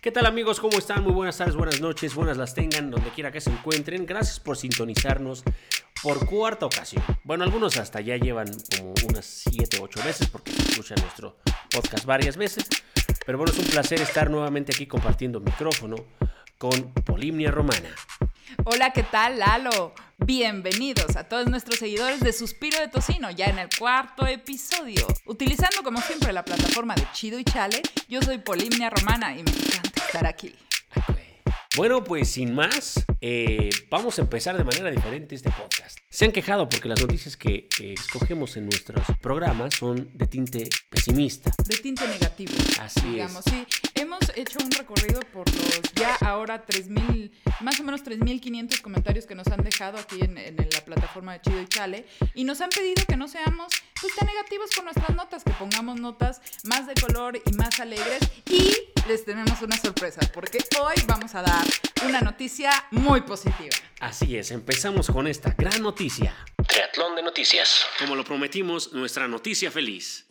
¿Qué tal amigos? ¿Cómo están? Muy buenas tardes, buenas noches, buenas las tengan, donde quiera que se encuentren. Gracias por sintonizarnos por cuarta ocasión. Bueno, algunos hasta ya llevan como unas 7, 8 veces porque escuchan nuestro podcast varias veces. Pero bueno, es un placer estar nuevamente aquí compartiendo micrófono con Polimnia Romana. Hola, ¿qué tal, Lalo? Bienvenidos a todos nuestros seguidores de Suspiro de Tocino, ya en el cuarto episodio. Utilizando como siempre la plataforma de Chido y Chale, yo soy Polimnia Romana y me estar aquí. Bueno, pues sin más, eh, vamos a empezar de manera diferente este podcast. Se han quejado porque las noticias que eh, escogemos en nuestros programas son de tinte pesimista. De tinte negativo. Así digamos. Sí, hemos hecho un recorrido por los ya ahora 3.000, más o menos 3.500 comentarios que nos han dejado aquí en, en la plataforma de Chido y Chale y nos han pedido que no seamos pues, tan negativos con nuestras notas, que pongamos notas más de color y más alegres y les tenemos una sorpresa porque hoy vamos a dar una noticia muy positiva. Así es, empezamos con esta gran noticia. Triatlón de noticias. Como lo prometimos, nuestra noticia feliz.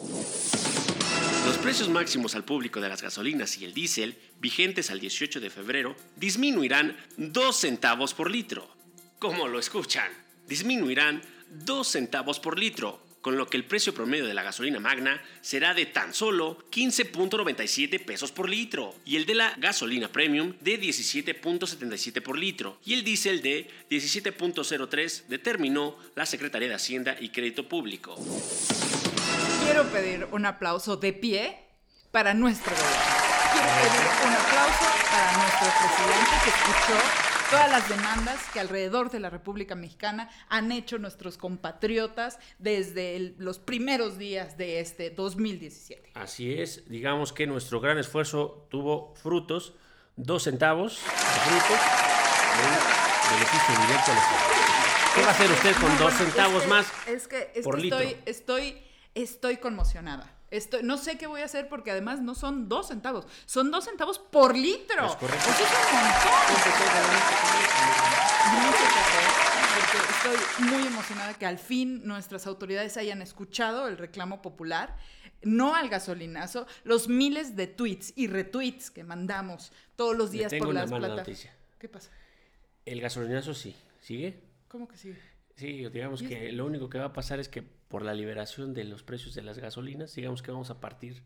Los precios máximos al público de las gasolinas y el diésel, vigentes al 18 de febrero, disminuirán 2 centavos por litro. Como lo escuchan, disminuirán 2 centavos por litro, con lo que el precio promedio de la gasolina magna será de tan solo 15.97 pesos por litro y el de la gasolina premium de 17.77 por litro y el diésel de 17.03 determinó la Secretaría de Hacienda y Crédito Público. Quiero pedir un aplauso de pie para nuestro gobierno. Quiero pedir un aplauso para nuestro presidente que escuchó todas las demandas que alrededor de la República Mexicana han hecho nuestros compatriotas desde el- los primeros días de este 2017. Así es, digamos que nuestro gran esfuerzo tuvo frutos, dos centavos de frutos de beneficio directo a los ¿Qué va a hacer usted con dos centavos es que- más? Es que, es por que litro? estoy, estoy, conmocionada. Estoy, no sé qué voy a hacer porque además no son dos centavos, son dos centavos por litro. Es correcto. Eso es un montón. Porque estoy muy emocionada que al fin nuestras autoridades hayan escuchado el reclamo popular, no al gasolinazo, los miles de tweets y retweets que mandamos todos los días tengo por las plataformas. ¿Qué pasa? El gasolinazo sí, ¿sigue? ¿Cómo que sigue? Sí, digamos ¿Y que lo único que va a pasar es que por la liberación de los precios de las gasolinas, digamos que vamos a partir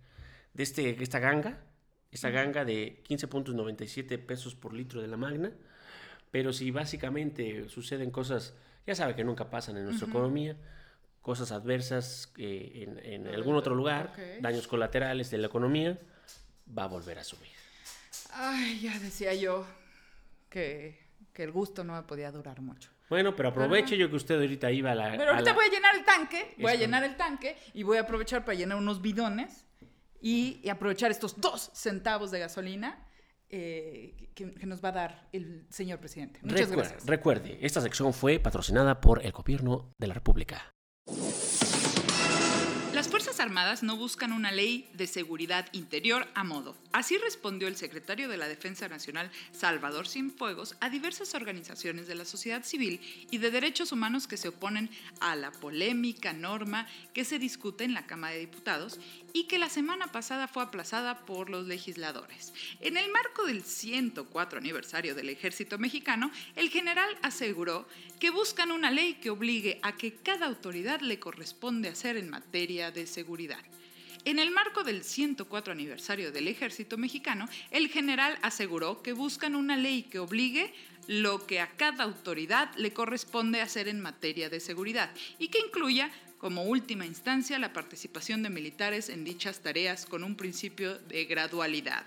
de este, esta ganga, esta ganga de 15.97 pesos por litro de la magna, pero si básicamente suceden cosas, ya sabe que nunca pasan en nuestra economía, cosas adversas eh, en, en algún otro lugar, Ok. daños colaterales de la economía, va a volver a subir. Ay, ya decía yo que, que el gusto no me podía durar mucho. Bueno, pero aproveche yo que usted ahorita iba a la... Pero a ahorita la- voy a llenar el tanque, voy a llenar el tanque y voy a aprovechar para llenar unos bidones y, y aprovechar estos dos centavos de gasolina eh, que, que nos va a dar el señor presidente. Muchas Recuer- gracias. Recuerde, esta sección fue patrocinada por el gobierno de la República. Las Fuerzas Armadas no buscan una ley de seguridad interior a modo. Así respondió el secretario de la Defensa Nacional, Salvador Cienfuegos, a diversas organizaciones de la sociedad civil y de derechos humanos que se oponen a la polémica norma que se discute en la Cámara de Diputados y que la semana pasada fue aplazada por los legisladores. En el marco del 104 aniversario del Ejército Mexicano, el general aseguró que buscan una ley que obligue a que cada autoridad le corresponde hacer en materia de seguridad. En el marco del 104 aniversario del Ejército Mexicano, el general aseguró que buscan una ley que obligue lo que a cada autoridad le corresponde hacer en materia de seguridad y que incluya como última instancia la participación de militares en dichas tareas con un principio de gradualidad.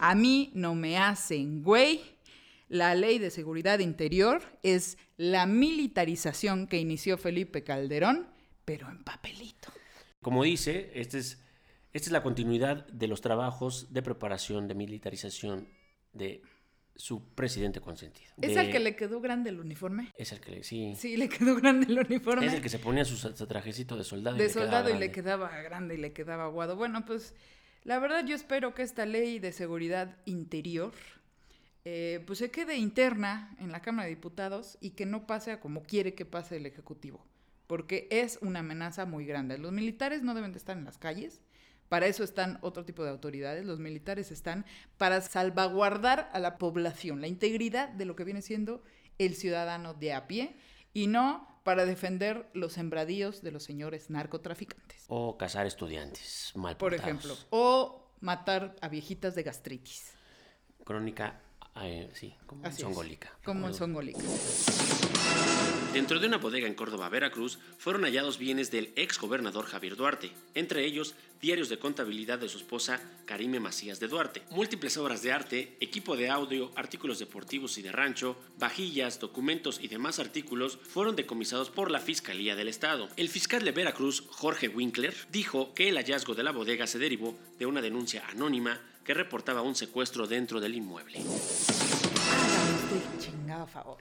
A mí no me hacen güey. La ley de seguridad interior es la militarización que inició Felipe Calderón, pero en papelito. Como dice, esta es, esta es la continuidad de los trabajos de preparación de militarización de su presidente consentido. ¿Es De- al que le quedó grande el uniforme? Es el que le, sí. Sí, le quedó grande el uniforme. Es el que se ponía su, su trajecito de soldado. y de le quedaba soldado y le quedaba grande y le quedaba aguado. Bueno, pues la verdad yo espero que esta ley de seguridad interior eh, pues se quede interna en la Cámara de Diputados y que no pase a como quiere que pase el Ejecutivo, porque es una amenaza muy grande. Los militares no deben de estar en las calles Para eso están otro tipo de autoridades. Los militares están para salvaguardar a la población, la integridad de lo que viene siendo el ciudadano de a pie y no para defender los sembradíos de los señores narcotraficantes. O cazar estudiantes mal Por portados. ejemplo. O matar a viejitas de gastritis. Crónica, eh, sí, como Así es. songólica. Como en Songolica. Dentro de una bodega en Córdoba, Veracruz, fueron hallados bienes del ex gobernador Javier Duarte, entre ellos diarios de contabilidad de su esposa Karime Macías de Duarte, múltiples obras de arte, equipo de audio, artículos deportivos y de rancho, vajillas, documentos y demás artículos fueron decomisados por la Fiscalía del Estado. El fiscal de Veracruz, Jorge Winkler, dijo que el hallazgo de la bodega se derivó de una denuncia anónima que reportaba un secuestro dentro del inmueble. Usted chingado favor.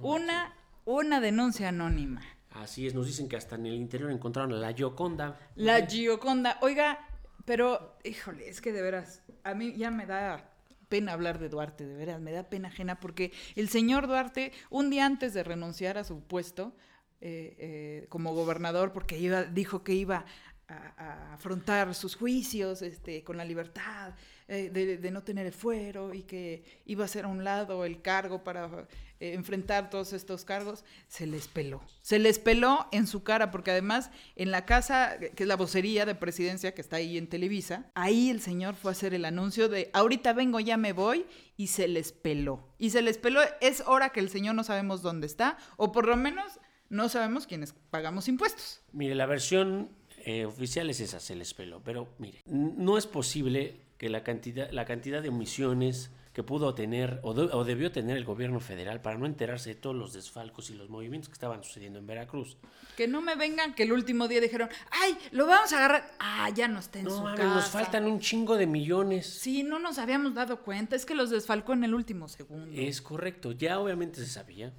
Una, una denuncia anónima. Así es, nos dicen que hasta en el interior encontraron a la Gioconda. La Gioconda. Oiga, pero, híjole, es que de veras, a mí ya me da pena hablar de Duarte, de veras, me da pena ajena, porque el señor Duarte, un día antes de renunciar a su puesto eh, eh, como gobernador, porque iba, dijo que iba a, a afrontar sus juicios este, con la libertad eh, de, no tener el fuero y que iba a hacer a un lado el cargo para eh, enfrentar todos estos cargos, se les peló. Se les peló en su cara, porque además en la casa, que es la vocería de presidencia que está ahí en Televisa, ahí el señor fue a hacer el anuncio de ahorita vengo, ya me voy, y se les peló. Y se les peló, es hora que el señor no sabemos dónde está, o por lo menos no sabemos quiénes pagamos impuestos. Mire, la versión eh, oficial es esa, se les peló. Pero mire, no es posible que la cantidad, la cantidad de omisiones que pudo tener o, de- o debió tener el gobierno federal para no enterarse de todos los desfalcos y los movimientos que estaban sucediendo en Veracruz. Que no me vengan que el último día dijeron, ay, lo vamos a agarrar. Ah, ya no está en No su mames, casa. nos faltan un chingo de millones. Sí, no nos habíamos dado cuenta, es que los desfalcó en el último segundo. Es correcto, ya obviamente se sabía.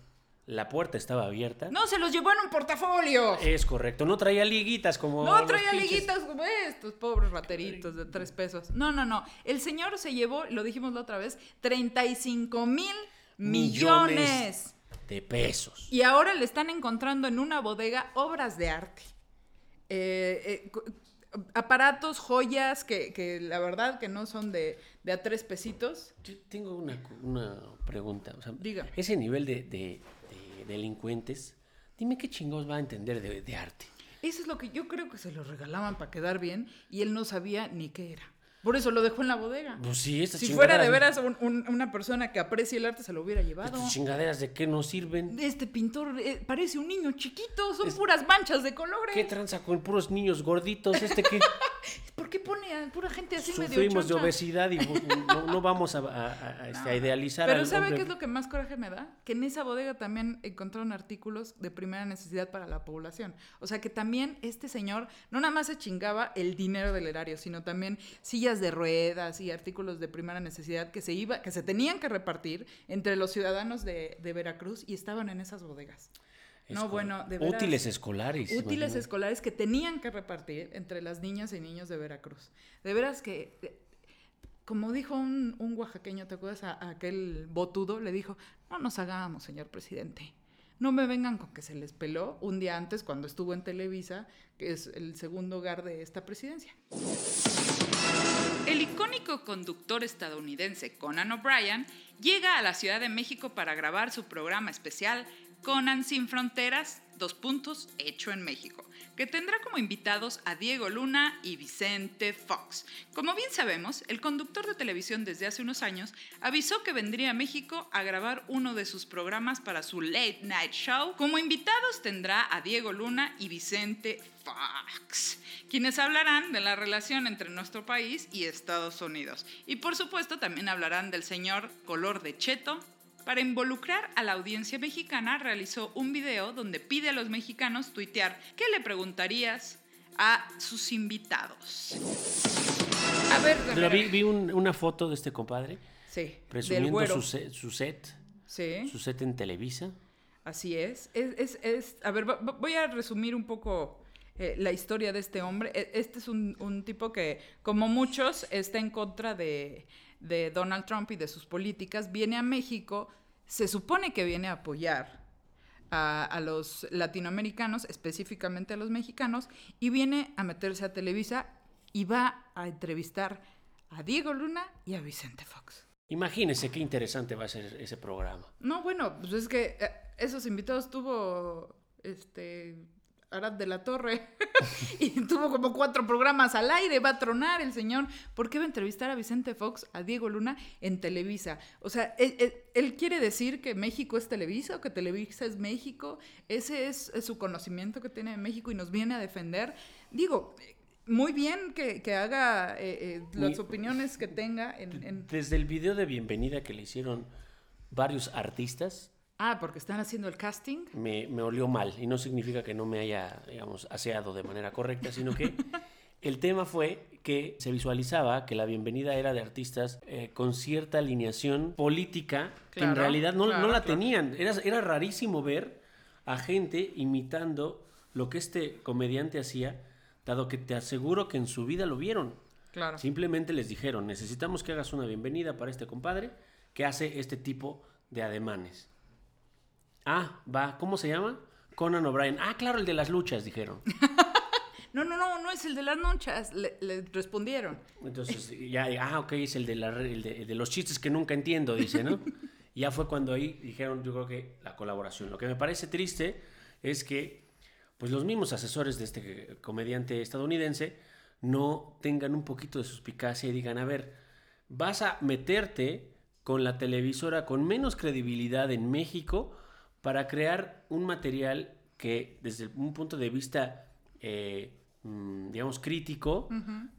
La puerta estaba abierta. No, se los llevó en un portafolio. Es correcto, no traía liguitas como. No traía pinches- liguitas como estos pobres rateritos de tres pesos. No, no, no. El señor se llevó, lo dijimos la otra vez, 35 mil millones. de pesos. Y ahora le están encontrando en una bodega obras de arte. Eh, eh, aparatos, joyas que, que la verdad que no son de, de a tres pesitos. Yo tengo una, una pregunta. O sea, Diga. Ese nivel de delincuentes, dime qué chingados va a entender de, de arte. Eso es lo que yo creo que se lo regalaban para quedar bien y él no sabía ni qué era. Por eso lo dejó en la bodega. Pues sí, estas Si fuera de veras un- un- una persona que aprecie el arte, se lo hubiera llevado. Estas chingaderas de qué nos sirven. Este pintor eh, parece un niño chiquito, son puras manchas de colores. ¿Qué tranza con puros niños gorditos? Este que ¿Por qué pone a pura gente así medio sufrimos de choncha? obesidad y no, no vamos a, a- a- a, este, a idealizar Pero ¿sabe qué es lo que más coraje me da? Que en esa bodega también encontraron artículos de primera necesidad para la población. O sea que también este señor no nada más se chingaba el dinero del erario, sino también sillas de ruedas y artículos de primera necesidad que se iba, que se tenían que repartir entre los ciudadanos de, de Veracruz y estaban en esas bodegas. No, bueno, de veras. Útiles escolares. Útiles escolares que tenían que repartir entre las niñas y niños de Veracruz. De veras que, como dijo un, un oaxaqueño, ¿te acuerdas? A, a aquel botudo, le dijo, no nos hagamos, señor presidente. No me vengan con que se les peló un día antes cuando estuvo en Televisa, que es el segundo hogar de esta presidencia. El icónico conductor estadounidense Conan O'Brien llega a la Ciudad de México para grabar su programa especial Conan sin Fronteras, dos puntos, hecho en México, que tendrá como invitados a Diego Luna y Vicente Fox. Como bien sabemos, el conductor de televisión desde hace unos años avisó que vendría a México a grabar uno de sus programas para su Late Night Show. Como invitados tendrá a Diego Luna y Vicente Fox, quienes hablarán de la relación entre nuestro país y Estados Unidos. Y por supuesto también hablarán del señor color de cheto. Para involucrar a la audiencia mexicana, realizó un video donde pide a los mexicanos tuitear qué le preguntarías a sus invitados. A ver, Pero vi, vi un- una foto de este compadre sí, del presumiendo güero. su set, su set, Sí. su set en Televisa. Así es. Es, es, es- a ver, va- va- voy a resumir un poco eh, la historia de este hombre. E- Este es un, un tipo que, como muchos, está en contra de, de Donald Trump y de sus políticas. Viene a México, se supone que viene a apoyar a, a los latinoamericanos, específicamente a los mexicanos, y viene a meterse a Televisa y va a entrevistar a Diego Luna y a Vicente Fox. Imagínense qué interesante va a ser ese programa. No, bueno, pues es que eh, esos invitados tuvo este Arad de la Torre y tuvo como cuatro programas al aire, va a tronar el señor. ¿Por qué va a entrevistar a Vicente Fox, a Diego Luna en Televisa? O sea, él, él quiere decir que México es Televisa o que Televisa es México. Ese es, es su conocimiento que tiene de México y nos viene a defender. Digo, muy bien que, que haga eh, eh, las Mi- opiniones que tenga en, en- Desde el video de bienvenida que le hicieron varios artistas, Ah, porque están haciendo el casting. me, me olió mal. Y no significa que no me haya, digamos, aseado de manera correcta, sino que el tema fue que se visualizaba que la bienvenida era de artistas eh, con cierta alineación política que en realidad no, no claro, la claro. tenían. Era, era rarísimo ver a gente imitando lo que este comediante hacía, dado que te aseguro que en su vida lo vieron. Claro. Simplemente les dijeron, necesitamos que hagas una bienvenida para este compadre que hace este tipo de ademanes. Ah, va, ¿cómo se llama? Conan O'Brien. Ah, claro, el de las luchas, dijeron. No, no, no, no es el de las noches, le, le respondieron. Entonces, ya, ah, ok, es el de, la, el de, el de los chistes que nunca entiendo, dice, ¿no? Ya fue cuando ahí dijeron, yo creo que la colaboración. Lo que me parece triste es que, pues los mismos asesores de este comediante estadounidense no tengan un poquito de suspicacia y digan, a ver, vas a meterte con la televisora con menos credibilidad en México para crear un material que desde un punto de vista, eh, mm, digamos, crítico,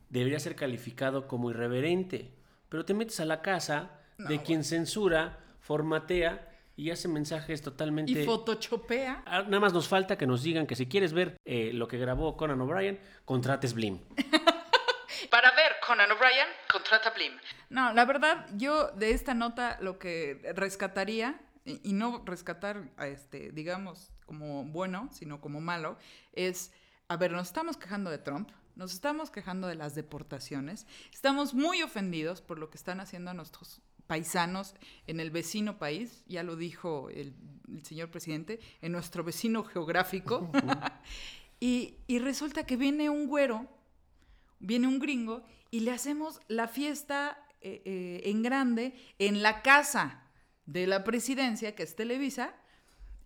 debería ser calificado como irreverente. Pero te metes a la casa de quien censura, formatea y hace mensajes totalmente... Y photoshopea. Ah, Nada más nos falta que nos digan que si quieres ver eh, lo que grabó Conan O'Brien, contrates Blim. Para ver Conan O'Brien, contrata Blim. No, la verdad, yo de esta nota lo que rescataría, y, y no rescatar, a este, digamos, como bueno, sino como malo, es, a ver, nos estamos quejando de Trump, nos estamos quejando de las deportaciones, estamos muy ofendidos por lo que están haciendo nuestros paisanos en el vecino país, ya lo dijo el, el señor presidente, en nuestro vecino geográfico, y, y resulta que viene un güero viene un gringo y le hacemos la fiesta eh, eh, en grande en la casa de la presidencia, que es Televisa,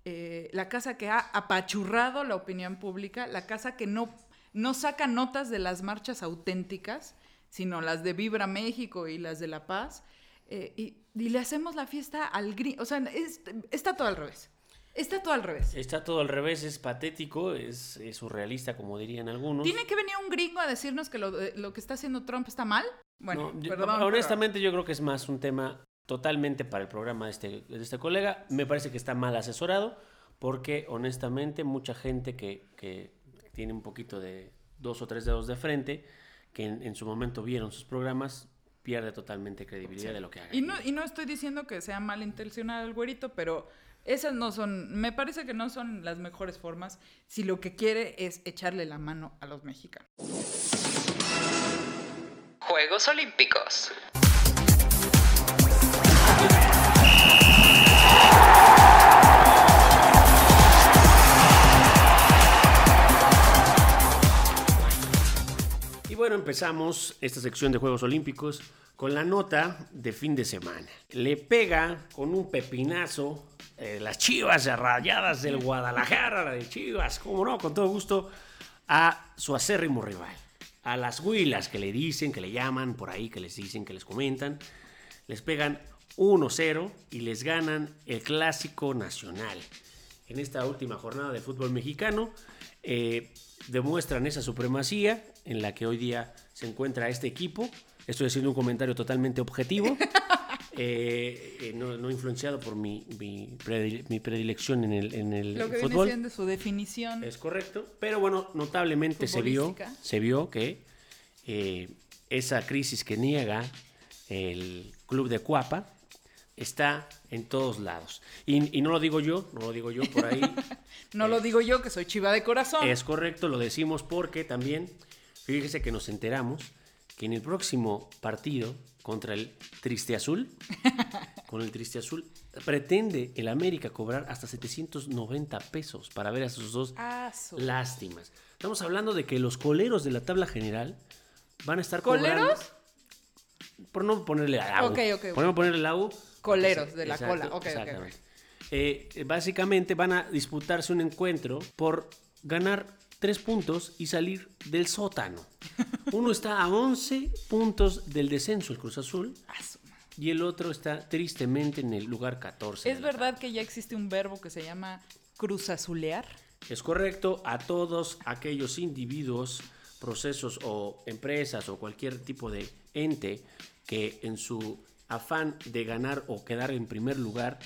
eh, la casa que ha apachurrado la opinión pública, la casa que no, no saca notas de las marchas auténticas, sino las de Vibra México y las de La Paz, eh, y, y le hacemos la fiesta al gringo, o sea, es- está todo al revés, está todo al revés. Está todo al revés, es patético, es, es surrealista, como dirían algunos. ¿Tiene que venir un gringo a decirnos que lo, lo que está haciendo Trump está mal? Bueno, No, yo- perdón. pero- honestamente yo creo que es más un tema totalmente para el programa de este, de este colega. Me parece que está mal asesorado porque honestamente mucha gente que, que tiene un poquito de dos o tres dedos de frente, que en, en su momento vieron sus programas, pierde totalmente credibilidad de lo que haga. Y no, y no estoy diciendo que sea malintencionado el güerito, pero esas no son, me parece que no son las mejores formas si lo que quiere es echarle la mano a los mexicanos. Juegos Olímpicos. Y bueno, empezamos esta sección de Juegos Olímpicos con la nota de fin de semana. Le pega con un pepinazo eh, las chivas rayadas del Guadalajara, la de Chivas, como no, con todo gusto, a su acérrimo rival. A las huilas que le dicen, que le llaman por ahí, que les dicen, que les comentan. Les pegan 1-0 y les ganan el clásico nacional. En esta última jornada de fútbol mexicano, eh, demuestran esa supremacía en la que hoy día se encuentra este equipo. Estoy haciendo un comentario totalmente objetivo, eh, eh, no, no influenciado por mi, mi, predile- mi predilección en el, en el Lo que viene fútbol. siendo su definición. Es correcto, pero bueno, notablemente se vio, se vio que eh, esa crisis que niega el club de Cuapa está en todos lados. Y, y no lo digo yo, no lo digo yo por ahí. No lo digo yo, que soy chiva de corazón. Es correcto, lo decimos porque también, fíjese que nos enteramos que en el próximo partido contra el Triste Azul, con el Triste Azul, pretende el América cobrar hasta 790 pesos para ver a sus dos Ah, lástimas. Estamos hablando de que los coleros de la tabla general van a estar ¿Coleros? cobrando. Por no ponerle la U. Ok, ok, ok. Por no ponerle la U. Coleros de la exacto, cola. Ok, ok, ok. exactamente. Eh, básicamente van a disputarse un encuentro por ganar tres puntos y salir del sótano. Uno está a 11 puntos del descenso, el Cruz Azul, y el otro está tristemente en el lugar 14. ¿Es verdad que ya existe un verbo que se llama cruzazulear? Es correcto, a todos aquellos individuos, procesos o empresas o cualquier tipo de ente que en su afán de ganar o quedar en primer lugar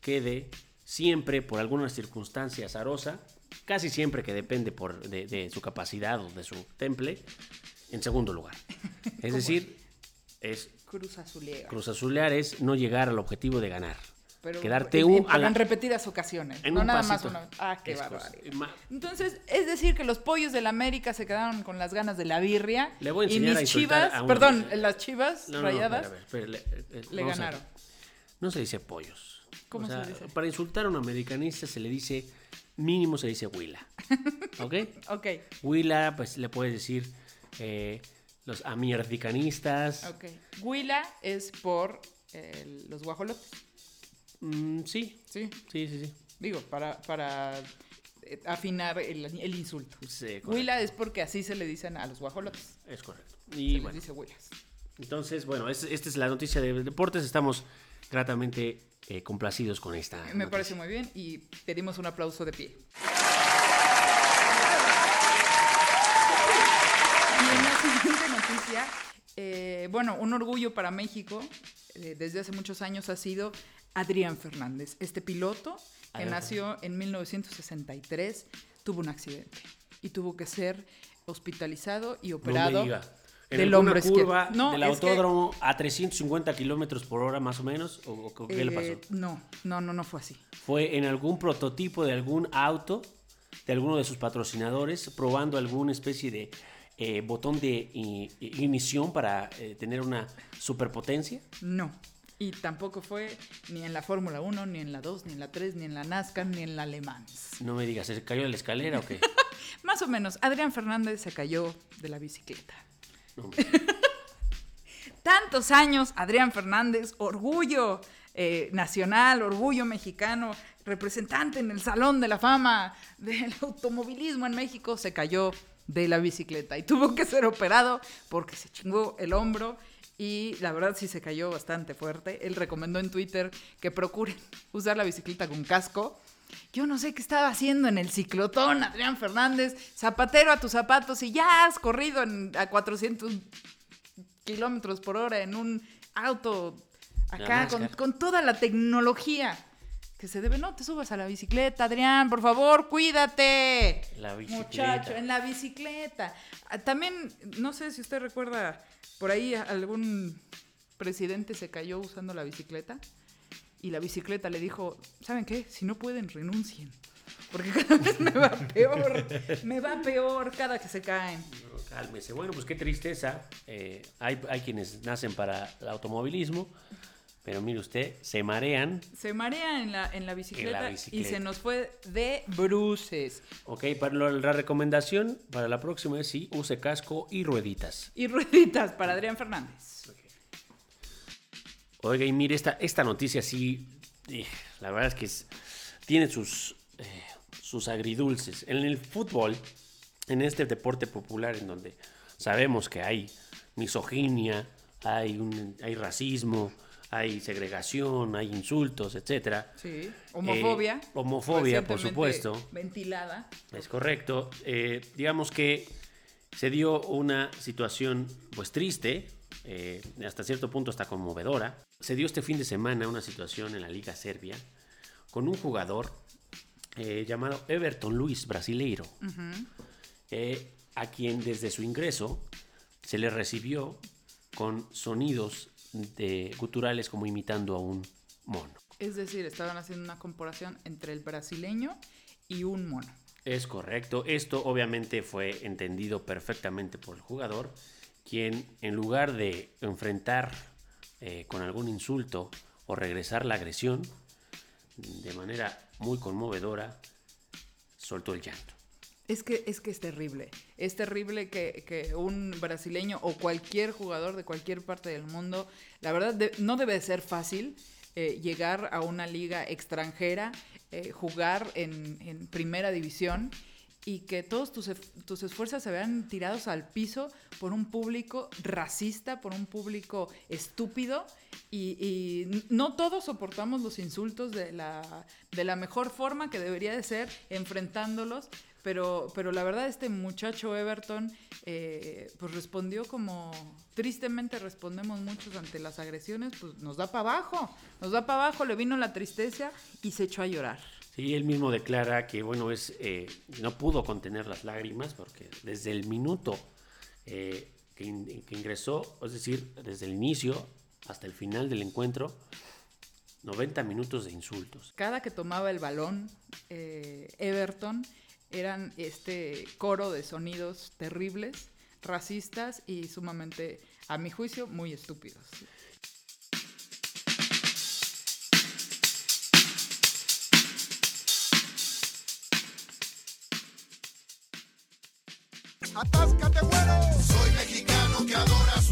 quede siempre por alguna circunstancia azarosa, casi siempre que depende por, de, de su capacidad o de su temple, en segundo lugar. Es decir, es Cruzazulear. cruzazulear es no llegar al objetivo de ganar. Pero Quedarte en, un, en- a la- en repetidas ocasiones. en no nada pasito. más una vez. Ah, qué barbaridad. Entonces, es decir que los pollos de la América se quedaron con las ganas de la birria. Le voy a y mis a chivas, a perdón, las chivas No, no, no, rayadas espera, espera, espera, le, eh, le a- ganaron. No se dice pollos. ¿Cómo O sea, se dice? Para insultar a un americanista se le dice, mínimo se dice huila. ¿Ok? Ok, Huila, pues le puedes decir eh, los amierdicanistas. ok. Huila es por eh, los guajolotes. Mm, sí, Sí, sí, sí, sí. digo, para, para eh, afinar el, el insulto. Sí. Huila es porque así se le dicen a los guajolotes. Es correcto. Se Y les bueno, dice huilas. entonces, bueno, es- esta es la noticia de deportes. Estamos gratamente eh, complacidos con esta. Me noticia. parece muy bien y pedimos un aplauso de pie. Y en la siguiente noticia, eh, bueno, un orgullo para México eh, desde hace muchos años ha sido Adrián Fernández. Este piloto que Adrián nació en 1963 tuvo un accidente y tuvo que ser hospitalizado y No operado diga. En del hombro curva No, del que- autódromo a 350 kilómetros por hora más o menos? ¿O, o qué le pasó? eh, no, no, no, no fue así. fue en algún prototipo de algún auto de alguno de sus patrocinadores, probando alguna especie de eh, botón de i- ignición para eh, tener una superpotencia. No. Y tampoco fue ni en la Fórmula 1, ni en la 2, ni en la 3, ni en la NASCAR, ni en la Le Mans. No me digas, ¿se cayó de la escalera o qué? Más o menos, Adrián Fernández se cayó de la bicicleta. No. Tantos años, Adrián Fernández, orgullo eh, nacional, orgullo mexicano, representante en el Salón de la Fama del automovilismo en México, se cayó de la bicicleta y tuvo que ser operado porque se chingó el hombro y la verdad sí se cayó bastante fuerte. Él recomendó en Twitter que procuren usar la bicicleta con casco. Yo no sé qué estaba haciendo en el ciclotón, Adrián Fernández, zapatero a tus zapatos y ya has corrido en- a 400 kilómetros por hora en un auto acá con, con toda la tecnología que se debe. No te subas a la bicicleta, Adrián, por favor, cuídate. La bicicleta. Muchacho, en la bicicleta. Ah, También, no sé si usted recuerda, por ahí algún presidente se cayó usando la bicicleta y la bicicleta le dijo, ¿saben qué? Si no pueden, renuncien. Porque cada vez me va peor, me va peor cada que se caen. No, cálmese. Bueno, pues qué tristeza. Eh, hay, hay quienes nacen para el automovilismo, pero mire usted, se marean. Se marea en la, en la, bicicleta, y bicicleta. se nos fue de bruces. Ok, para la recomendación para la próxima es sí, use casco y rueditas. Y rueditas para Adrián Fernández. Oiga, y mire, esta, esta noticia sí, eh, la verdad es que es- tiene sus, eh, sus agridulces. En el fútbol, en este deporte popular en donde sabemos que hay misoginia, hay, un, hay racismo, hay segregación, hay insultos, etcétera. Sí. Homofobia. Eh, homofobia, por supuesto. Ventilada. Es correcto. Eh, digamos que se dio una situación pues triste, eh, hasta cierto punto hasta conmovedora. Se dio este fin de semana una situación en la Liga Serbia con un jugador llamado Everton Luis Brasileiro, a quien desde su ingreso se le recibió con sonidos de guturales como imitando a un mono. Es decir, estaban haciendo una comparación entre el brasileño y un mono. Es correcto. Esto obviamente fue entendido perfectamente por el jugador, quien en lugar de enfrentar eh, con algún insulto o regresar la agresión, de manera muy conmovedora, soltó el llanto. Es que, es que es terrible. Es terrible que, que un brasileño o cualquier jugador de cualquier parte del mundo, la verdad, de- no debe de ser fácil eh, llegar a una liga extranjera, eh, jugar en, en primera división y que todos tus, tus esfuerzos se vean tirados al piso por un público racista, por un público estúpido y, y no todos soportamos los insultos de la, de la mejor forma que debería de ser enfrentándolos, pero, pero la verdad este muchacho Everton eh, pues respondió como tristemente respondemos muchos ante las agresiones, pues nos da para abajo, nos da para abajo, le vino la tristeza y se echó a llorar. Sí, él mismo declara que, bueno, es eh, no pudo contener las lágrimas porque desde el minuto eh, que, in- que ingresó, es decir, desde el inicio hasta el final del encuentro, 90 minutos de insultos. cada que tomaba el balón eh, Everton eran este coro de sonidos terribles, racistas y sumamente, a mi juicio, muy estúpidos. Atáscate, güero. Soy mexicano que adora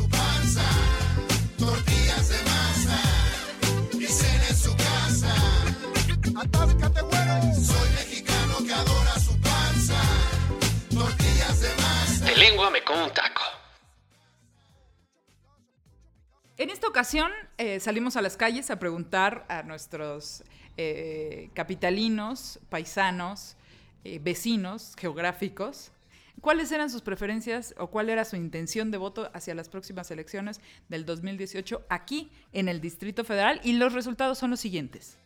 ocasión eh, salimos a las calles a preguntar a nuestros eh, capitalinos, paisanos, eh, vecinos geográficos, cuáles eran sus preferencias o cuál era su intención de voto hacia las próximas elecciones del 2018 aquí en el Distrito Federal y los resultados son los siguientes.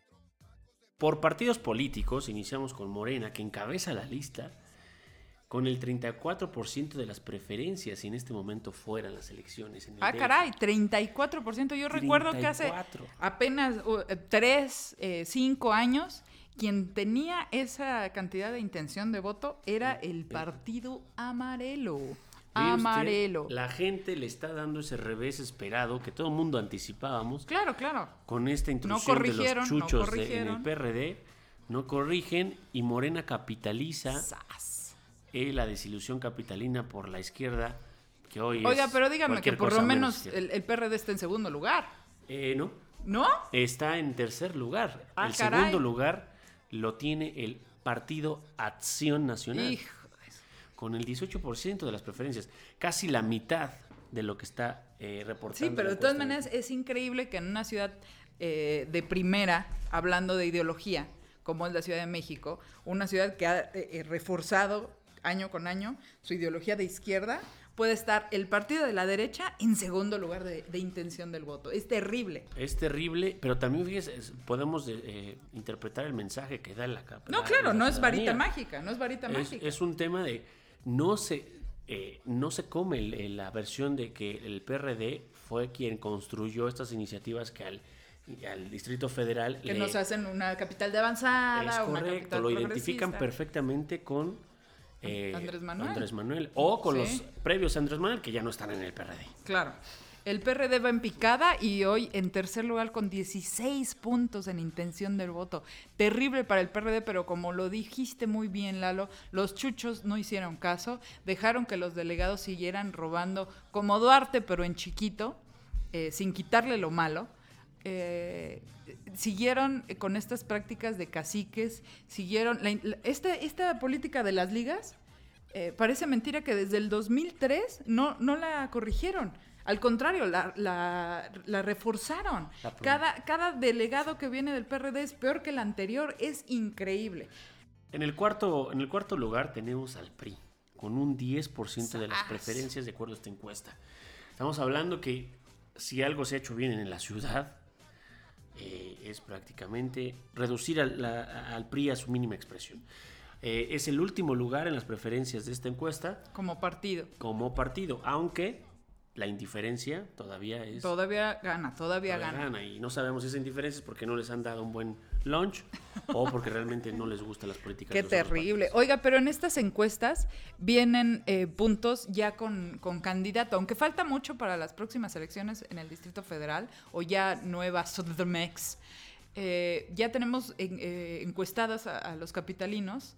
Por partidos políticos, iniciamos con Morena, que encabeza la lista con el 34% de las preferencias y en este momento fueran las elecciones. En el Ah, DF. caray, 34%. Yo recuerdo que hace 34. apenas 3, 5 años, quien tenía esa cantidad de intención de voto era el Partido Amarelo. Usted, Amarelo. la gente le está dando ese revés esperado que todo el mundo anticipábamos Claro, claro. con esta intrusión de los chuchos de- en el PRD. No corrigen y Morena capitaliza Sas. Eh, la desilusión capitalina por la izquierda, que hoy Oiga, es pero dígame que por lo menos el, el PRD está en segundo lugar. Eh, no, ¿No? está en tercer lugar. Ah, el caray. segundo lugar lo tiene el Partido Acción Nacional. Hijo con el 18% de las preferencias, casi la mitad de lo que está eh, reportando. Sí, pero de todas maneras es increíble que en una ciudad eh, de primera, hablando de ideología, como es la Ciudad de México, una ciudad que ha eh, eh, reforzado año con año su ideología de izquierda, puede estar el partido de la derecha en segundo lugar de, de intención del voto. Es terrible. Es terrible, pero también fíjese, es- podemos eh, eh, interpretar el mensaje que da la capa. No, la- claro, la no es varita mágica, no es varita Es, mágica. es un tema de no se eh, no se come el- la versión de que el PRD fue quien construyó estas iniciativas que al, al Distrito Federal que le- nos hacen una capital de avanzada, es una correcto, capital lo identifican perfectamente con eh, Andrés Manuel. Andrés Manuel o con Sí. los previos Andrés Manuel que ya no están en el PRD. Claro. El PRD va en picada y hoy en tercer lugar con 16 puntos en intención del voto. Terrible para el PRD, pero como lo dijiste muy bien, Lalo, los chuchos no hicieron caso, dejaron que los delegados siguieran robando como Duarte, pero en chiquito, eh, sin quitarle lo malo. Eh, siguieron con estas prácticas de caciques, siguieron la esta, esta política de las ligas, eh, parece mentira que desde el 2003 no, no la corrigieron. Al contrario, la, la- la reforzaron. La Cada, cada delegado que viene del PRD es peor que el anterior. Es increíble. En el cuarto, en el cuarto lugar tenemos al PRI, con un 10% de las preferencias de acuerdo a esta encuesta. Estamos hablando que si algo se ha hecho bien en la ciudad, eh, es prácticamente reducir al, la- al PRI a su mínima expresión. Eh, es el último lugar en las preferencias de esta encuesta Como partido. como partido, aunque la indiferencia todavía es... Todavía gana, todavía, todavía gana. gana. Y no sabemos si esa indiferencia es porque no les han dado un buen lunch o porque realmente no les gustan las políticas. Qué de los terrible. Oiga, pero en estas encuestas vienen eh, puntos ya con, con candidato, aunque falta mucho para las próximas elecciones en el Distrito Federal o ya nueva Sudmex. eh, ya tenemos en- eh, encuestadas a, a los capitalinos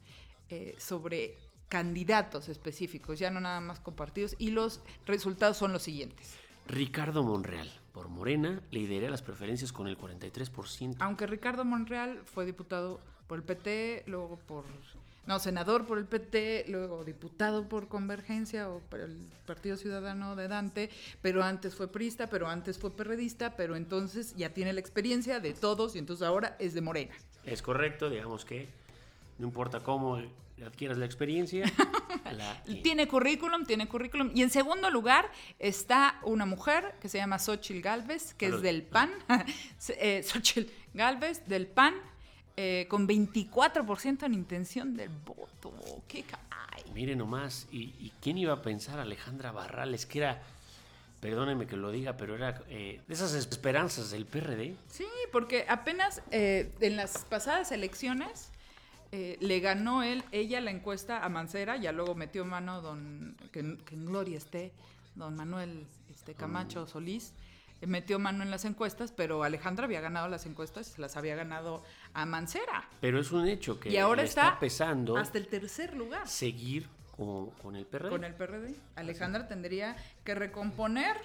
sobre candidatos específicos, ya no nada más con partidos, y los resultados son los siguientes. Ricardo Monreal, por Morena, lidera las preferencias con el 43%. Aunque Ricardo Monreal fue diputado por el PT, luego por... No, senador por el PT, luego diputado por Convergencia o por el Partido Ciudadano de Dante, pero antes fue prista, pero antes fue perredista, pero entonces ya tiene la experiencia de todos y entonces ahora es de Morena. Es correcto, digamos que no importa cómo adquieras la experiencia. la- Tiene currículum, tiene currículum. Y en segundo lugar está una mujer que se llama Xochil Galvez, que es del PAN. eh, Xochil Galvez, del PAN, eh, con 24% en intención del voto. ¡Qué caray! Mire nomás, ¿y, y quién iba a pensar Alejandra Barrales, que era, perdóneme que lo diga, pero era eh, de esas esperanzas del PRD? Sí, porque apenas eh, en las pasadas elecciones eh, le ganó él, ella la encuesta a Mancera, ya luego metió mano don, que, que en gloria esté, don Manuel este, Camacho Solís, eh, metió mano en las encuestas, pero Alejandra había ganado las encuestas se las había ganado a Mancera. Pero es un hecho que y ahora le está, pesando hasta el tercer lugar seguir con, con el PRD. con el PRD. Alejandra tendría que recomponer,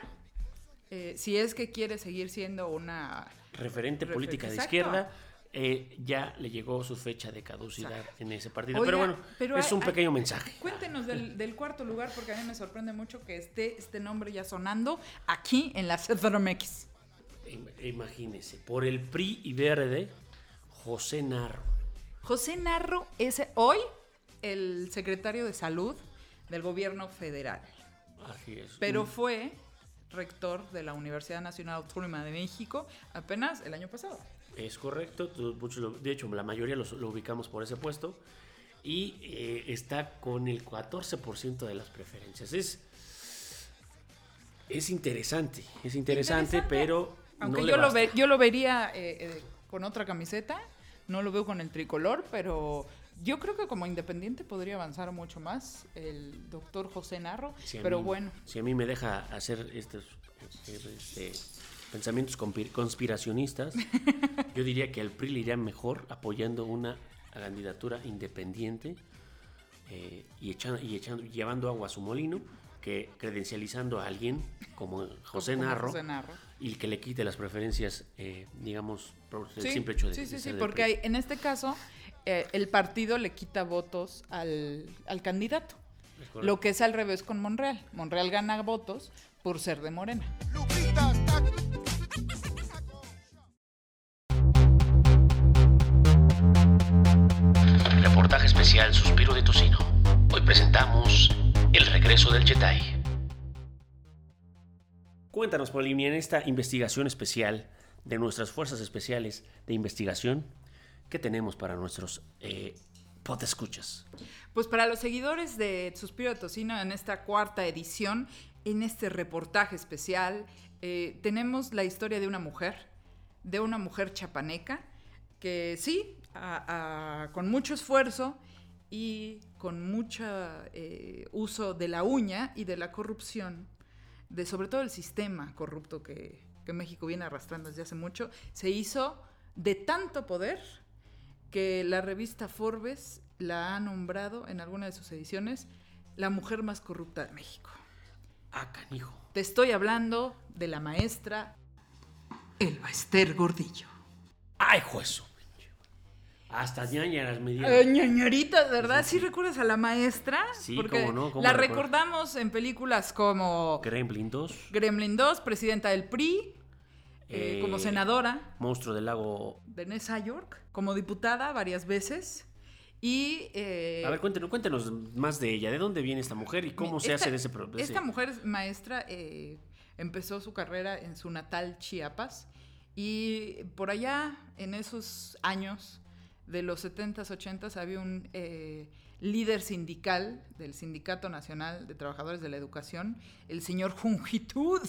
eh, si es que quiere seguir siendo una... Referente Refer- política de exacto. izquierda. Eh, ya le llegó su fecha de caducidad Exacto. en ese partido. Oiga, pero bueno, pero es hay- un hay- pequeño mensaje. Cuéntenos del, del cuarto lugar, porque a mí me sorprende mucho que esté este nombre ya sonando aquí en la CDMX. Im- Imagínese, por el PRI y Verde, José Narro. José Narro es hoy el secretario de salud del gobierno federal, Así es. pero fue rector de la Universidad Nacional Autónoma de México apenas el año pasado. Es correcto, de hecho la mayoría los- lo ubicamos por ese puesto y eh, está con el 14% de las preferencias. Es, es interesante, es interesante, Interesante. pero Aunque no yo, lo ve- yo lo vería eh, eh, con otra camiseta, no lo veo con el tricolor, pero yo creo que como independiente podría avanzar mucho más el doctor José Narro, Si pero mí- bueno. Si a mí me deja hacer estos este, pensamientos conspi- conspiracionistas, yo diría que al PRI le iría mejor apoyando una candidatura independiente eh, y, echando, y echando, llevando agua a su molino que credencializando a alguien como José como Narro, José Narro. y que le quite las preferencias, eh, digamos, por el Sí, simple hecho de sí, de sí, sí, porque hay- en este caso eh, el partido le quita votos al, al candidato. Lo que es al revés con Monreal. Monreal gana votos por ser de Morena. Lupita, especial Suspiro de Tocino. Hoy presentamos El regreso del Jedi. Cuéntanos, Polini, en esta investigación especial de nuestras fuerzas especiales de investigación, ¿qué tenemos para nuestros eh, podescuchas? Pues para los seguidores de Suspiro de Tocino en esta cuarta edición, en este reportaje especial, eh, tenemos la historia de una mujer, de una mujer chapaneca, que sí, a- a- con mucho esfuerzo y con mucho eh, uso de la uña y de la corrupción, de sobre todo el sistema corrupto que, que México viene arrastrando desde hace mucho, se hizo de tanto poder que la revista Forbes la ha nombrado en alguna de sus ediciones la mujer más corrupta de México. Ah, canijo. Te estoy hablando de la maestra Elba Esther Gordillo. ¡Ay, juez! Hasta ñañaras me dieron. Eh, ñañaritas, ¿verdad? ¿Sí recuerdas a la maestra? Sí, Porque cómo no, cómo la recuerdo. recordamos en películas como Gremlin 2, Gremlin 2, presidenta del PRI, eh, Eh, como senadora Monstruo del Lago. de Nessa York, como diputada varias veces. Y eh, A ver, cuéntenos, cuéntenos más de ella. ¿De dónde viene esta mujer y cómo se Esta- hace de ese proceso? Esta mujer es maestra eh, empezó su carrera en su natal Chiapas y por allá, en esos años de los 70s, 80s, había un eh, líder sindical del Sindicato Nacional de Trabajadores de la Educación, el señor Jungitud.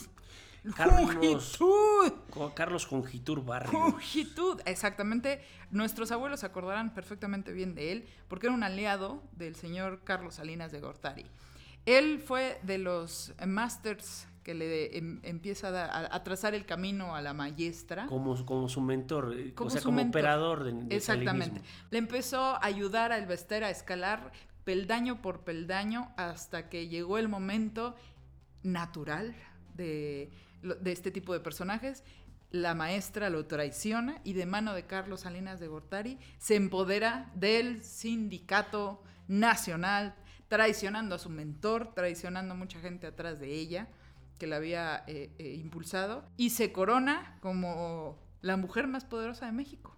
Carlos- Jungitud. Carlos Conjitur Barrio. Jungitud, exactamente. Nuestros abuelos se acordarán perfectamente bien de él, porque era un aliado del señor Carlos Salinas de Gortari. Él fue de los masters que le em- empieza a, da- a- a trazar el camino a la maestra. Como, como su mentor, eh, Como o sea, su como mentor. operador de, de Exactamente. salinismo. Le empezó a ayudar a Elvester a escalar peldaño por peldaño hasta que llegó el momento natural de, de este tipo de personajes. La maestra lo traiciona y de mano de Carlos Salinas de Gortari se empodera del sindicato nacional, traicionando a su mentor, traicionando a mucha gente atrás de ella que la había eh, eh, impulsado y se corona como la mujer más poderosa de México.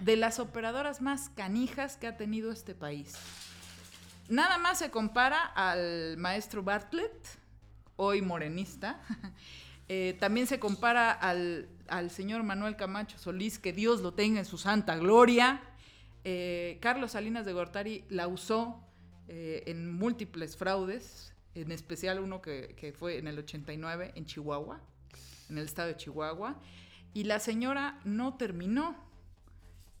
De las operadoras más canijas que ha tenido este país. Nada más se compara al maestro Bartlett, hoy morenista. Eh, también se compara al, al señor Manuel Camacho Solís, que Dios lo tenga en su santa gloria. Carlos Salinas de Gortari la usó en múltiples fraudes, en especial uno que, que fue en el 89 en Chihuahua, en el estado de Chihuahua. Y la señora no terminó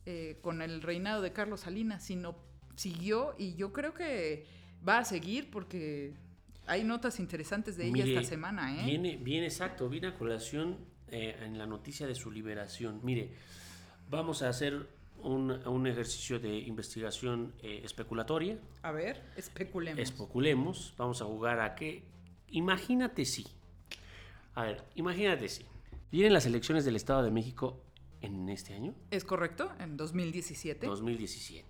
eh, con el reinado de Carlos Salinas, sino siguió y yo creo que va a seguir porque hay notas interesantes de ella Mire, esta semana, ¿eh? Viene, viene exacto, viene a colación eh, en la noticia de su liberación. Mire, vamos a hacer un, un ejercicio de investigación eh, especulatoria. A ver, especulemos. Especulemos, vamos a jugar a que. Imagínate si. A ver, imagínate si. Vienen las elecciones del Estado de México en este año, ¿Es correcto? En 2017. 2017.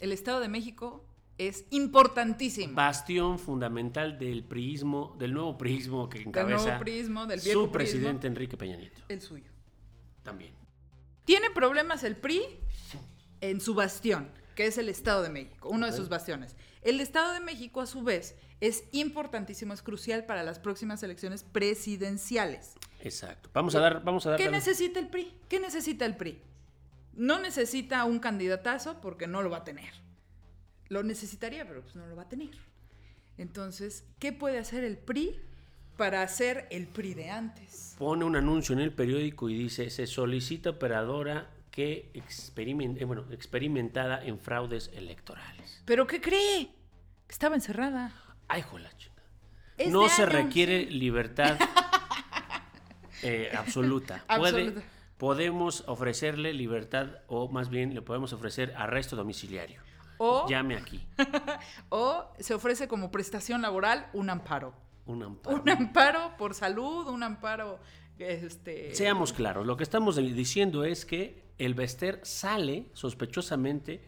El Estado de México es importantísimo. Bastión fundamental del priismo, del nuevo priismo que Del encabeza nuevo del viejo su presidente Enrique Peña Nieto. El suyo. También. Tiene problemas el PRI en su bastión, que es el Estado de México, uno de sus bastiones. El Estado de México, a su vez, es importantísimo, es crucial para las próximas elecciones presidenciales. Exacto. Vamos a dar, vamos a dar. ¿Qué también- necesita el PRI? ¿Qué necesita el PRI? No necesita un candidatazo porque no lo va a tener. Lo necesitaría, pero pues no lo va a tener. Entonces, ¿qué puede hacer el PRI para hacer el PRI de antes? pone un anuncio en el periódico y dice se solicita operadora que experimen- eh, bueno, experimentada en fraudes electorales. ¿Pero qué cree? Que estaba encerrada. Ay, jola. Este No se año, requiere libertad eh, absoluta. Puede- podemos ofrecerle libertad o más bien le podemos ofrecer arresto domiciliario. O, Llame aquí. o se ofrece como prestación laboral un amparo. Un amparo. Un amparo por salud, un amparo este, Seamos claros, lo que estamos diciendo es que el Bester sale sospechosamente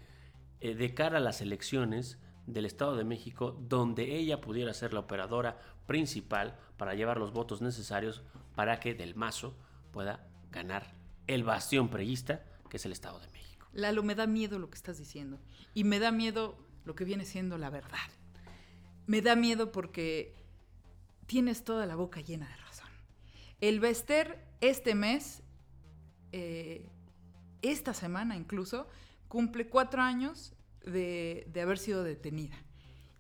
eh, de cara a las elecciones del Estado de México, donde ella pudiera ser la operadora principal para llevar los votos necesarios para que Del Mazo pueda ganar el bastión preísta, que es el Estado de México. Lalo, me da miedo lo que estás diciendo. Y me da miedo lo que viene siendo la verdad. Me da miedo porque tienes toda la boca llena de razón. El Bester este mes, eh, esta semana incluso, cumple cuatro años de, de haber sido detenida.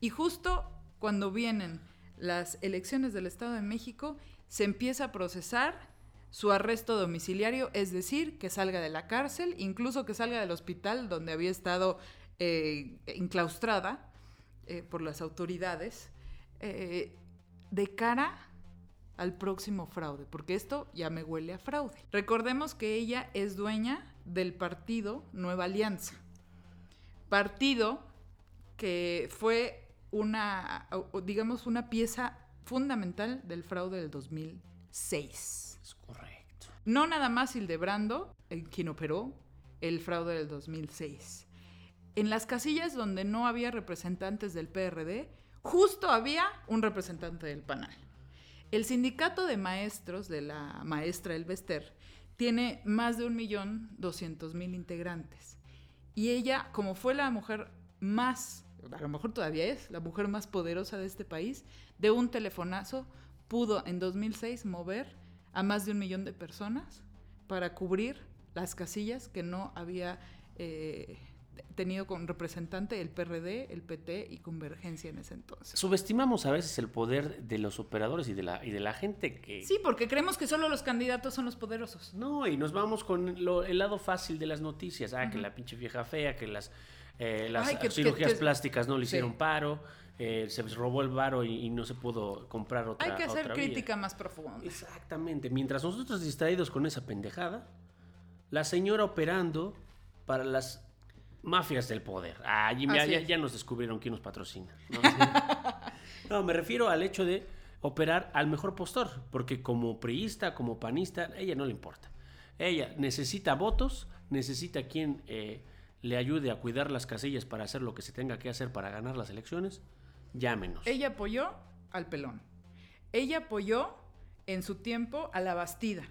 Y justo cuando vienen las elecciones del Estado de México, se empieza a procesar su arresto domiciliario, es decir, que salga de la cárcel, incluso que salga del hospital donde había estado eh, enclaustrada eh, por las autoridades, eh, de cara al próximo fraude, porque esto ya me huele a fraude. Recordemos que ella es dueña del partido Nueva Alianza, partido que fue una, digamos, una pieza fundamental del fraude del 2006. Es correcto. No nada más Hildebrando, eh, quien operó el fraude del 2006. En las casillas donde no había representantes del PRD, justo había un representante del PANAL. El sindicato de maestros de la maestra Elvester tiene más de 1.200.000 integrantes. Y ella, como fue la mujer más, a lo mejor todavía es, la mujer más poderosa de este país, de un telefonazo pudo en 2006 mover a más de un millón de personas para cubrir las casillas que no había eh, tenido con representante el PRD, el PT y Convergencia en ese entonces. Subestimamos a veces el poder de los operadores y de la, y de la gente que... Sí, porque creemos que solo los candidatos son los poderosos. No, y nos vamos con lo- el lado fácil de las noticias. Ah, que la pinche vieja fea, que las, eh, las Ay, que- cirugías que- que- plásticas no le hicieron Sí. paro, eh, se robó el varo y, y no se pudo comprar otra Hay que hacer vía. crítica más profunda. Exactamente. Mientras nosotros distraídos con esa pendejada, la señora operando para las Mafias del poder. Ah, ya, nos descubrieron quién nos patrocina. ¿no? No, me refiero al hecho de operar al mejor postor, porque como priista, como panista, a ella no le importa. Ella necesita votos, necesita quien eh, le ayude a cuidar las casillas para hacer lo que se tenga que hacer para ganar las elecciones. Llámenos. Ella apoyó al pelón. Ella apoyó en su tiempo a la Bastida,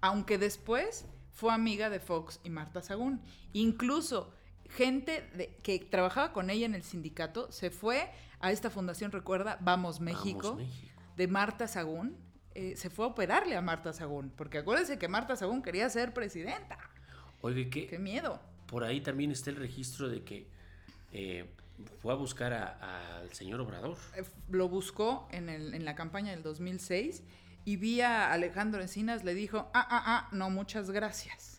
aunque después fue amiga de Fox y Marta Sagún. Incluso gente de- que trabajaba con ella en el sindicato se fue a esta fundación, recuerda, Vamos México, Vamos, México. de Marta Sagún. eh, se fue a operarle a Marta Sagún, porque acuérdense que Marta Sagún quería ser presidenta. Oye, ¿qué, ¡Qué miedo! por ahí también está el registro de que eh, fue a buscar al señor Obrador. Eh, lo buscó en, el- en la campaña del 2006 y vi a Alejandro Encinas, le dijo, ah, ah, ah, no, muchas gracias.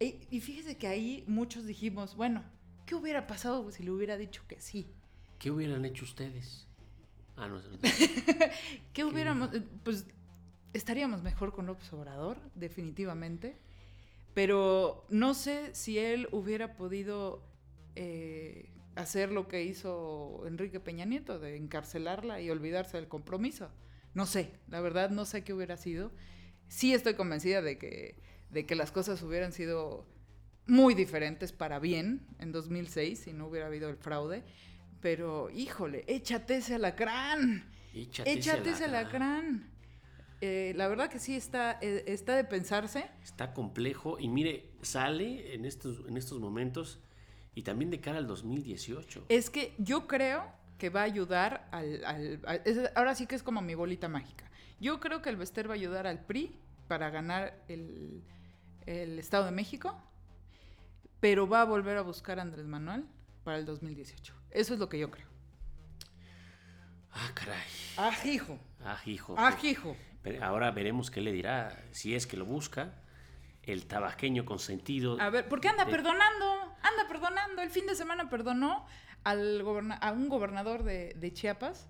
Y, y fíjese que ahí muchos dijimos, bueno, ¿qué hubiera pasado si le hubiera dicho que sí? ¿Qué hubieran hecho ustedes? Ah, no, no. ¿Qué hubiéramos, eh, pues estaríamos mejor con López Obrador, definitivamente, pero no sé si él hubiera podido eh, hacer lo que hizo Enrique Peña Nieto, de encarcelarla y olvidarse del compromiso. No sé, la verdad no sé qué hubiera sido. Sí estoy convencida de que, de que las cosas hubieran sido muy diferentes para bien en 2006 si no hubiera habido el fraude. Pero, híjole, échate ese alacrán. Échate, Échate ese alacrán. Eh, la verdad que sí está, eh, está de pensarse. Está complejo y mire, sale en estos, en estos momentos y también de cara al 2018. Es que yo creo que va a ayudar al... al- a- es- ahora sí que es como mi bolita mágica. Yo creo que el Bester va a ayudar al PRI para ganar el, el Estado de México, pero va a volver a buscar a Andrés Manuel para el 2018. Eso es lo que yo creo. Ah, caray. ¡Ajijo! Ah, hijo. ¡Ajijo! Pero Ahora veremos qué le dirá, si es que lo busca, el tabasqueño consentido. A ver, ¿por qué anda de- perdonando? Anda perdonando. El fin de semana perdonó al a un gobernador de, de Chiapas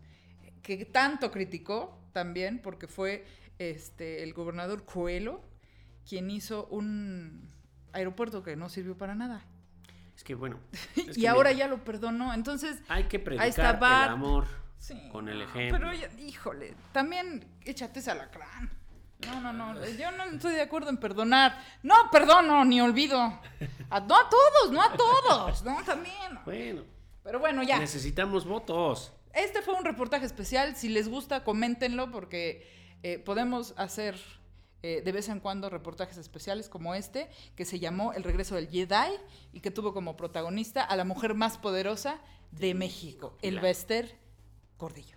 que tanto criticó también porque fue este, el gobernador Coelho quien hizo un aeropuerto que no sirvió para nada. Es que bueno. es y que ahora mira, ya lo perdonó. Entonces, Hay que predicar el amor sí, con el ejemplo. Pero, ya- híjole, también échate ese alacrán. No, no, no, yo no estoy de acuerdo en perdonar. No perdono ni olvido. A, no a todos, no a todos, no también. Bueno, Pero bueno, ya. necesitamos votos. Este fue un reportaje especial. Si les gusta, coméntenlo porque eh, podemos hacer eh, de vez en cuando reportajes especiales como este, que se llamó El regreso del Jedi y que tuvo como protagonista a la mujer más poderosa de México, el Bester Cordillo.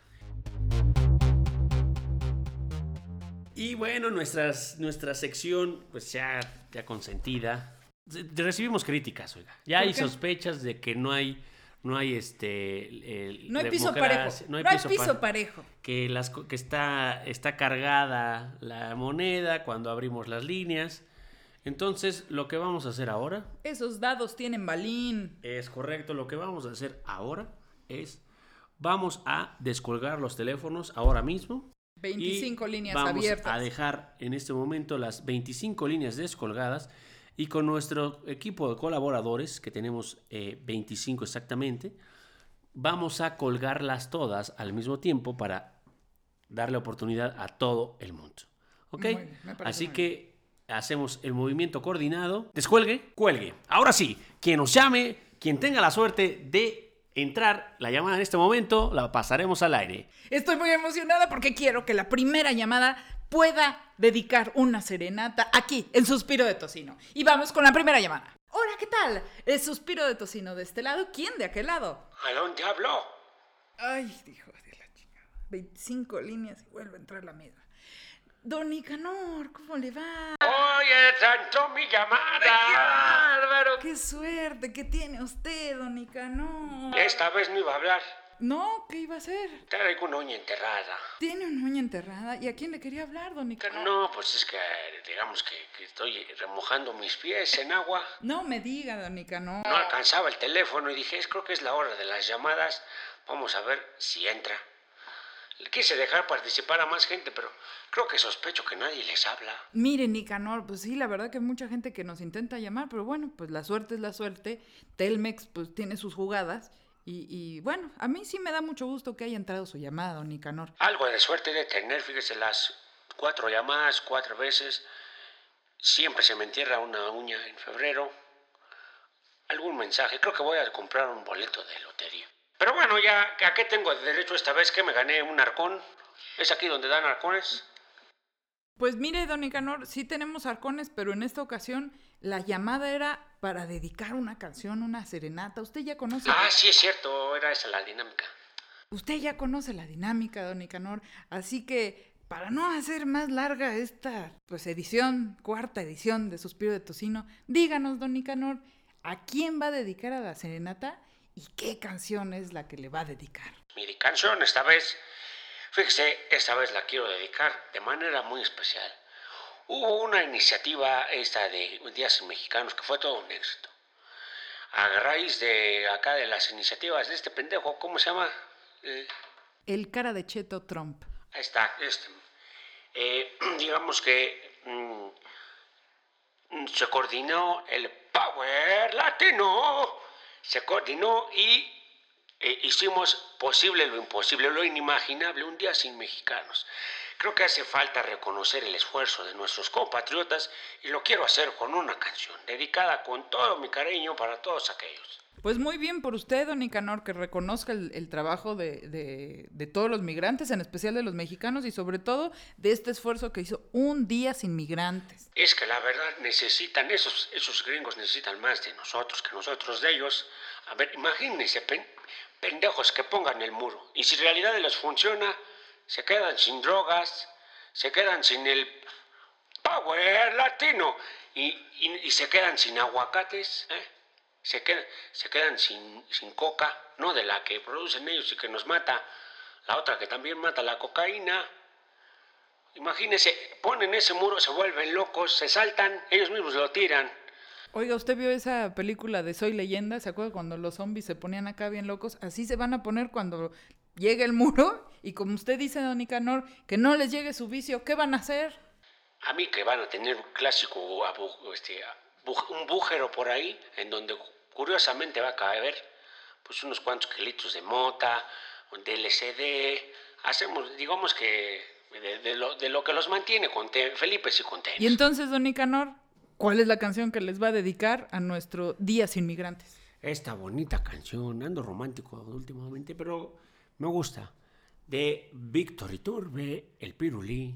Y bueno, nuestras, nuestra sección, pues ya, ya consentida. Se- Recibimos críticas, oiga. Ya ¿Por hay sospechas de que no hay, no hay este. el- No hay piso parejo. No hay piso, piso pa- parejo. que, las, que está, está cargada la moneda cuando abrimos las líneas. Entonces, lo que vamos a hacer ahora Esos dados tienen balín. es correcto. Lo que vamos a hacer ahora es. Vamos a descolgar los teléfonos ahora mismo. 25 y líneas vamos abiertas. a dejar en este momento las 25 líneas descolgadas y con nuestro equipo de colaboradores, que tenemos eh, 25 exactamente, vamos a colgarlas todas al mismo tiempo para darle oportunidad a todo el mundo. ¿Ok? Bien, Así que hacemos el movimiento coordinado. Descuelgue, cuelgue. Ahora sí, quien nos llame, quien tenga la suerte de entrar la llamada en este momento, la pasaremos al aire. Estoy muy emocionada porque quiero que la primera llamada pueda dedicar una serenata aquí, en Suspiro de Tocino. Y vamos con la primera llamada. Hola, ¿qué tal? El Suspiro de Tocino de este lado, ¿quién de aquel lado? ¿A dónde habló? Ay, dijo de la chingada. 25 líneas y vuelve a entrar la misma. Don Nicanor, ¿cómo le va? Oye, tanto mi llamada. bárbaro! ¡Qué suerte que tiene usted, don Nicanor! Esta vez no iba a hablar. No, ¿qué iba a hacer? Traigo una uña enterrada. Tiene una uña enterrada. ¿Y a quién le quería hablar, don Nicanor? No, pues es que digamos que, que estoy remojando mis pies en agua. No me diga, don Nicanor. No alcanzaba el teléfono y dije, es, creo que es la hora de las llamadas. Vamos a ver si entra. Le quise dejar participar a más gente, pero creo que sospecho que nadie les habla. Mire, Nicanor, pues sí, la verdad que hay mucha gente que nos intenta llamar, pero bueno, pues la suerte es la suerte. Telmex pues tiene sus jugadas y, y bueno, a mí sí me da mucho gusto que haya entrado su llamada, don Nicanor. Algo de suerte de tener, fíjese, las cuatro llamadas, cuatro veces. Siempre se me entierra una uña en febrero. Algún mensaje. Creo que voy a comprar un boleto de lotería. Pero bueno, ya, ¿a qué tengo derecho esta vez que me gané un arcón? ¿Es aquí donde dan arcones? Pues mire, don Nicanor, sí tenemos arcones, pero en esta ocasión la llamada era para dedicar una canción, una serenata. Usted ya conoce. Ah, sí, es cierto. Era esa la dinámica. Usted ya conoce la dinámica, don Nicanor, así que para no hacer más larga esta pues edición, cuarta edición de Suspiro de Tocino, díganos, don Nicanor, ¿a quién va a dedicar a la serenata y qué canción es la que le va a dedicar? Mi canción esta vez, fíjese, esta vez la quiero dedicar de manera muy especial. Hubo una iniciativa esta de Días Mexicanos que fue todo un éxito. A raíz de acá de las iniciativas de este pendejo, ¿cómo se llama? Eh, El cara de Cheto Trump. Ahí está, este. Eh, digamos que mm, se coordinó el Power Latino, se coordinó y eh, hicimos posible lo imposible, lo inimaginable, un día sin mexicanos. Creo que hace falta reconocer el esfuerzo de nuestros compatriotas y lo quiero hacer con una canción dedicada con todo mi cariño para todos aquellos. Pues muy bien por usted, don Nicanor, que reconozca el, el trabajo de, de- de todos los migrantes, en especial de los mexicanos, y sobre todo de este esfuerzo que hizo un día sin migrantes. Es que la verdad necesitan, esos, esos gringos necesitan más de nosotros que nosotros de ellos. A ver, imagínense, pen- pendejos que pongan el muro. Y si en realidad les funciona, se quedan sin drogas, se quedan sin el power latino y, y- se quedan sin aguacates, ¿eh? se, quedan, se quedan sin, sin coca, no de la que producen ellos y que nos mata, la otra que también mata la cocaína. Imagínense, ponen ese muro, se vuelven locos, se saltan, ellos mismos lo tiran. Oiga, ¿usted vio esa película de Soy Leyenda? ¿Se acuerda cuando los zombies se ponían acá bien locos? Así se van a poner cuando llegue el muro. Y como usted dice, don Nicanor, que no les llegue su vicio, ¿qué van a hacer? A mí que van a tener un clásico este, un bújero por ahí, en donde curiosamente va a caber pues unos cuantos kilitos de mota, de LCD. Hacemos, digamos que de, de lo, de lo que los mantiene conten- Felipe y contentos. Y entonces, don Nicanor, ¿cuál es la canción que les va a dedicar a nuestro Día sin Migrantes? Esta bonita canción, ando romántico últimamente, pero me gusta. De Víctor Iturbe, el Pirulí,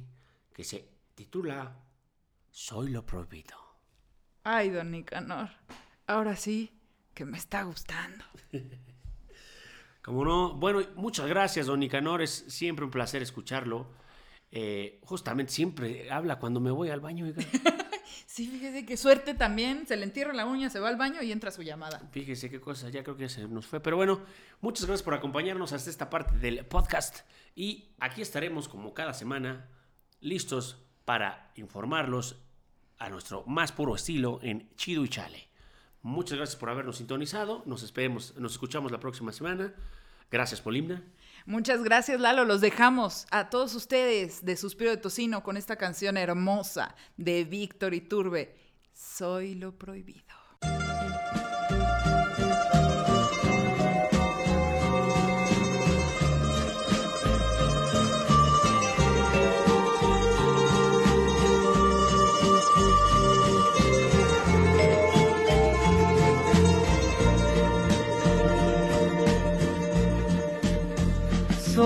que se titula Soy lo prohibido. Ay, don Nicanor, ahora sí que me está gustando. Como no, bueno, muchas gracias, don Nicanor. Es siempre un placer escucharlo. Eh, justamente siempre habla cuando me voy al baño. Sí, fíjese qué suerte también. Se le entierra la uña, se va al baño y entra su llamada. Fíjese qué cosa, ya creo que se nos fue. Pero bueno, muchas gracias por acompañarnos hasta esta parte del podcast. Y aquí estaremos como cada semana listos para informarlos a nuestro más puro estilo en Chido y Chale. Muchas gracias por habernos sintonizado. Nos esperemos, nos escuchamos la próxima semana. Gracias, Polimna. Muchas gracias, Lalo. Los dejamos a todos ustedes de Suspiro de Tocino con esta canción hermosa de Víctor Iturbe. Soy lo prohibido.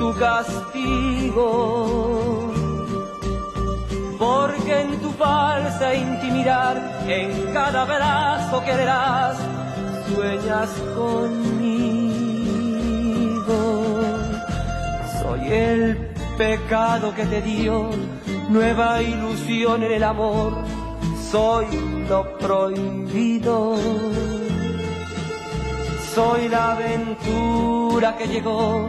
tu castigo. Porque en tu falsa intimidad, en cada abrazo que das, sueñas conmigo. Soy el pecado que te dio nueva ilusión en el amor. Soy lo prohibido. Soy la aventura que llegó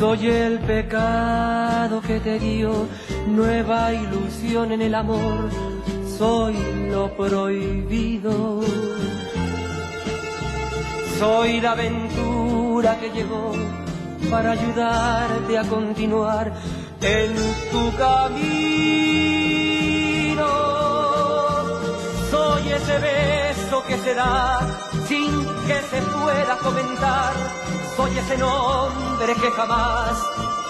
Soy el pecado que te dio nueva ilusión en el amor. Soy lo prohibido. Soy la aventura que llegó para ayudarte a continuar en tu camino. Soy ese beso que se da sin que se pueda comentar soy ese nombre que jamás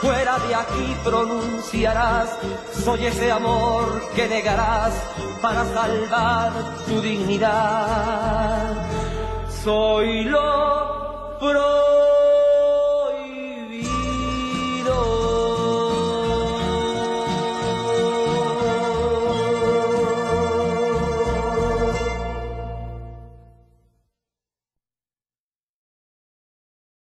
fuera de aquí pronunciarás. Soy ese amor que negarás para salvar tu dignidad. Soy lo pro